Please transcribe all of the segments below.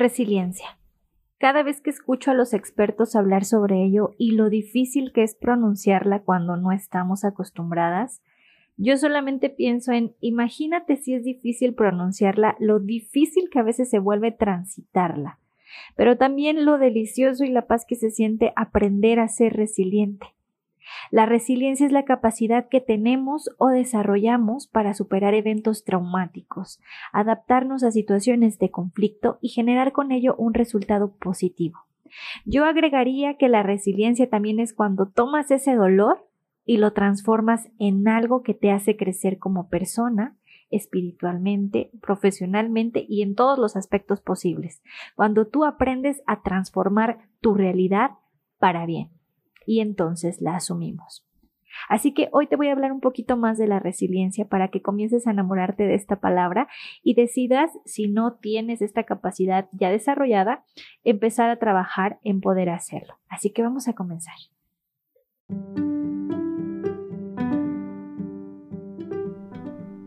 Resiliencia. Cada vez que escucho a los expertos hablar sobre ello y lo difícil que es pronunciarla cuando no estamos acostumbradas, yo solamente pienso en imagínate si es difícil pronunciarla, lo difícil que a veces se vuelve transitarla, pero también lo delicioso y la paz que se siente aprender a ser resiliente. La resiliencia es la capacidad que tenemos o desarrollamos para superar eventos traumáticos, adaptarnos a situaciones de conflicto y generar con ello un resultado positivo. Yo agregaría que la resiliencia también es cuando tomas ese dolor y lo transformas en algo que te hace crecer como persona, espiritualmente, profesionalmente y en todos los aspectos posibles. Cuando tú aprendes a transformar tu realidad para bien y entonces la asumimos. Así que hoy te voy a hablar un poquito más de la resiliencia para que comiences a enamorarte de esta palabra y decidas, si no tienes esta capacidad ya desarrollada, empezar a trabajar en poder hacerlo. Así que vamos a comenzar.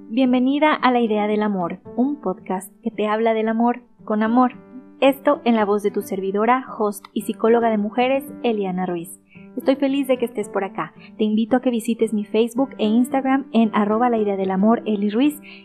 Bienvenida a La Idea del Amor, un podcast que te habla del amor con amor. Esto en la voz de tu servidora, host y psicóloga de mujeres, Eliana Ruiz. Estoy feliz de que estés por acá. Te invito a que visites mi Facebook e Instagram en arroba la idea del amor Eli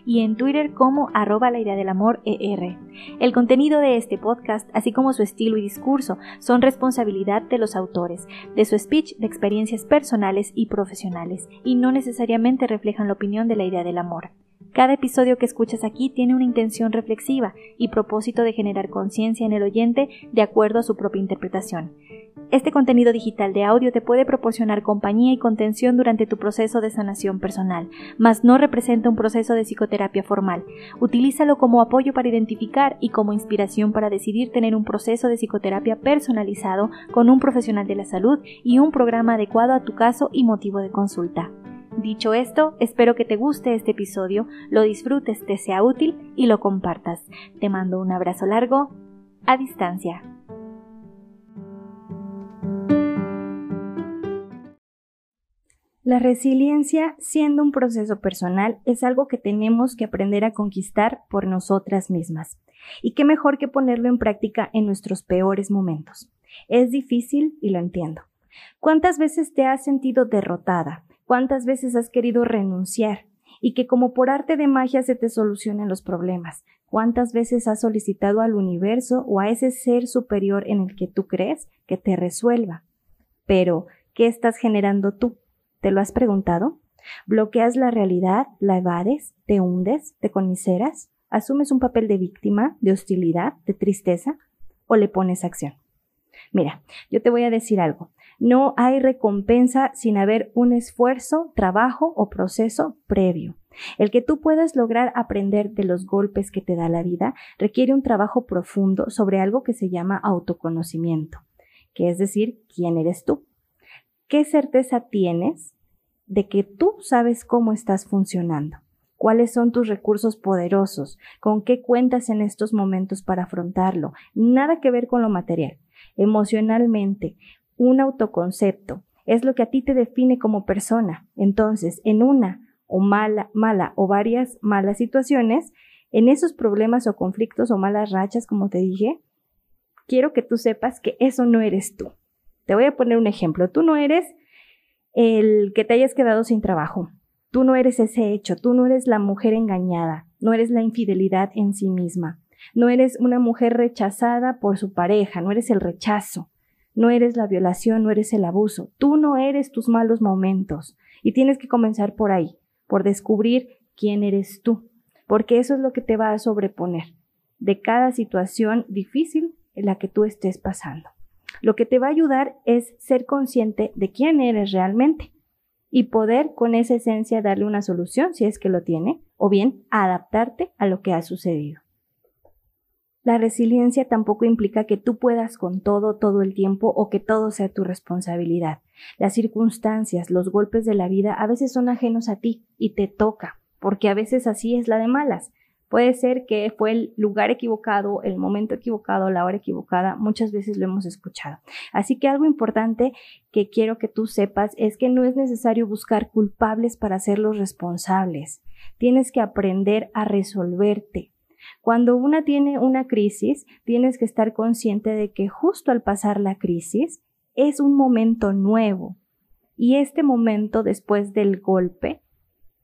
y en Twitter como arroba la idea del amor ER. El contenido de este podcast, así como su estilo y discurso, son responsabilidad de los autores, de su speech, de experiencias personales y profesionales, y no necesariamente reflejan la opinión de la idea del amor. Cada episodio que escuchas aquí tiene una intención reflexiva y propósito de generar conciencia en el oyente de acuerdo a su propia interpretación. Este contenido digital de audio te puede proporcionar compañía y contención durante tu proceso de sanación personal, mas no representa un proceso de psicoterapia formal. Utilízalo como apoyo para identificar y como inspiración para decidir tener un proceso de psicoterapia personalizado con un profesional de la salud y un programa adecuado a tu caso y motivo de consulta. Dicho esto, espero que te guste este episodio, lo disfrutes, te sea útil y lo compartas. Te mando un abrazo largo a distancia. La resiliencia, siendo un proceso personal, es algo que tenemos que aprender a conquistar por nosotras mismas. Y qué mejor que ponerlo en práctica en nuestros peores momentos. Es difícil y lo entiendo. ¿Cuántas veces te has sentido derrotada, cuántas veces has querido renunciar y que como por arte de magia se te solucionen los problemas, cuántas veces has solicitado al universo o a ese ser superior en el que tú crees que te resuelva. Pero, ¿qué estás generando tú? ¿Te lo has preguntado? ¿Bloqueas la realidad, la evades, te hundes, te coniceras? ¿Asumes un papel de víctima, de hostilidad, de tristeza? ¿O le pones acción? Mira, yo te voy a decir algo. No hay recompensa sin haber un esfuerzo, trabajo o proceso previo. El que tú puedas lograr aprender de los golpes que te da la vida requiere un trabajo profundo sobre algo que se llama autoconocimiento, que es decir, quién eres tú. ¿Qué certeza tienes de que tú sabes cómo estás funcionando? ¿Cuáles son tus recursos poderosos? ¿Con qué cuentas en estos momentos para afrontarlo? Nada que ver con lo material. Emocionalmente, un autoconcepto, es lo que a ti te define como persona. Entonces, en una o mala, mala o varias malas situaciones, en esos problemas o conflictos o malas rachas, como te dije, quiero que tú sepas que eso no eres tú. Te voy a poner un ejemplo. Tú no eres el que te hayas quedado sin trabajo. Tú no eres ese hecho. Tú no eres la mujer engañada. No eres la infidelidad en sí misma. No eres una mujer rechazada por su pareja. No eres el rechazo. No eres la violación, no eres el abuso. Tú no eres tus malos momentos. Y tienes que comenzar por ahí, por descubrir quién eres tú, porque eso es lo que te va a sobreponer de cada situación difícil en la que tú estés pasando. Lo que te va a ayudar es ser consciente de quién eres realmente y poder con esa esencia darle una solución si es que lo tiene, o bien adaptarte a lo que ha sucedido. La resiliencia tampoco implica que tú puedas con todo todo el tiempo o que todo sea tu responsabilidad. Las circunstancias, los golpes de la vida a veces son ajenos a ti y te toca, porque a veces así es la de malas. Puede ser que fue el lugar equivocado, el momento equivocado, la hora equivocada, muchas veces lo hemos escuchado. Así que algo importante que quiero que tú sepas es que no es necesario buscar culpables para hacerlos responsables. Tienes que aprender a resolverte, Cuando una tiene una crisis, tienes que estar consciente de que justo al pasar la crisis es un momento nuevo. Y este momento después del golpe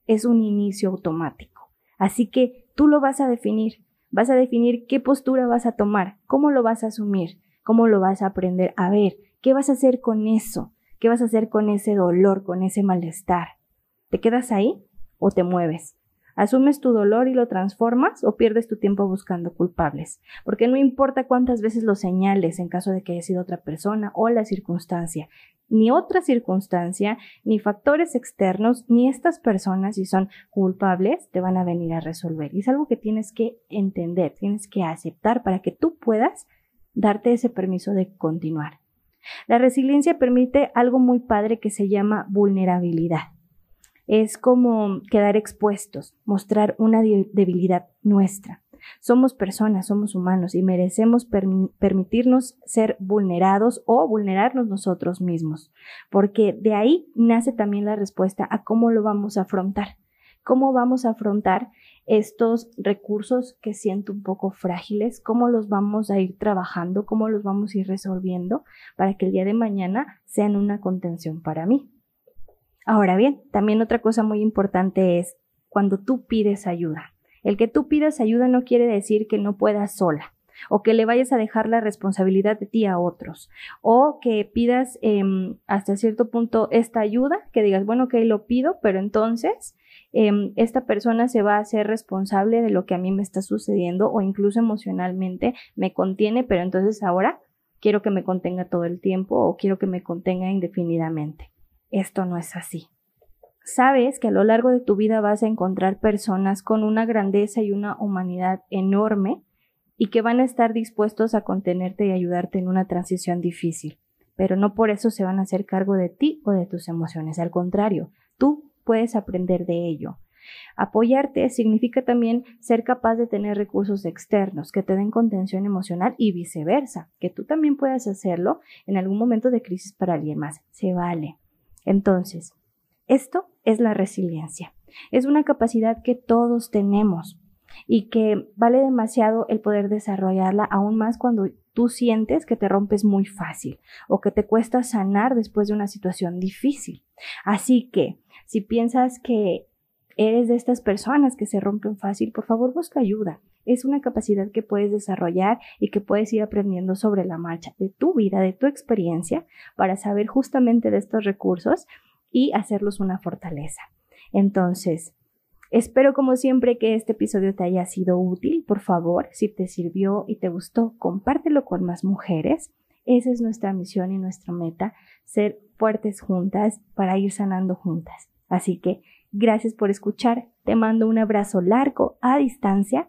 es un inicio automático. Así que tú lo vas a definir. Vas a definir qué postura vas a tomar, cómo lo vas a asumir, cómo lo vas a aprender a ver, qué vas a hacer con eso, qué vas a hacer con ese dolor, con ese malestar. ¿Te quedas ahí o te mueves? ¿Asumes tu dolor y lo transformas o pierdes tu tiempo buscando culpables? Porque no importa cuántas veces lo señales en caso de que haya sido otra persona o la circunstancia, ni otra circunstancia, ni factores externos, ni estas personas, si son culpables, te van a venir a resolver. Y es algo que tienes que entender, tienes que aceptar para que tú puedas darte ese permiso de continuar. La resiliencia permite algo muy padre que se llama vulnerabilidad es como quedar expuestos, mostrar una debilidad nuestra. Somos personas, somos humanos y merecemos permitirnos ser vulnerados o vulnerarnos nosotros mismos, porque de ahí nace también la respuesta a cómo lo vamos a afrontar, cómo vamos a afrontar estos recursos que siento un poco frágiles, cómo los vamos a ir trabajando, cómo los vamos a ir resolviendo para que el día de mañana sean una contención para mí. Ahora bien, también otra cosa muy importante es cuando tú pides ayuda. El que tú pidas ayuda no quiere decir que no puedas sola o que le vayas a dejar la responsabilidad de ti a otros, o que pidas em, hasta cierto punto esta ayuda, que digas, bueno, que lo pido, pero entonces em, esta persona se va a hacer responsable de lo que a mí me está sucediendo o incluso emocionalmente me contiene, pero entonces ahora quiero que me contenga todo el tiempo o quiero que me contenga indefinidamente esto no es así. Sabes que a lo largo de tu vida vas a encontrar personas con una grandeza y una humanidad enorme y que van a estar dispuestos a contenerte y ayudarte en una transición difícil, pero no por eso se van a hacer cargo de ti o de tus emociones, al contrario, tú puedes aprender de ello. Apoyarte significa también ser capaz de tener recursos externos que te den contención emocional y viceversa, que tú también puedas hacerlo en algún momento de crisis para alguien más. Se vale. Entonces, esto es la resiliencia. Es una capacidad que todos tenemos y que vale demasiado el poder desarrollarla aún más cuando tú sientes que te rompes muy fácil o que te cuesta sanar después de una situación difícil. Así que, si piensas que eres de estas personas que se rompen fácil, por favor busca ayuda. Es una capacidad que puedes desarrollar y que puedes ir aprendiendo sobre la marcha de tu vida, de tu experiencia, para saber justamente de estos recursos y hacerlos una fortaleza. Entonces, espero como siempre que este episodio te haya sido útil. Por favor, si te sirvió y te gustó, compártelo con más mujeres. Esa es nuestra misión y nuestra meta, ser fuertes juntas para ir sanando juntas. Así que Gracias por escuchar, te mando un abrazo largo a distancia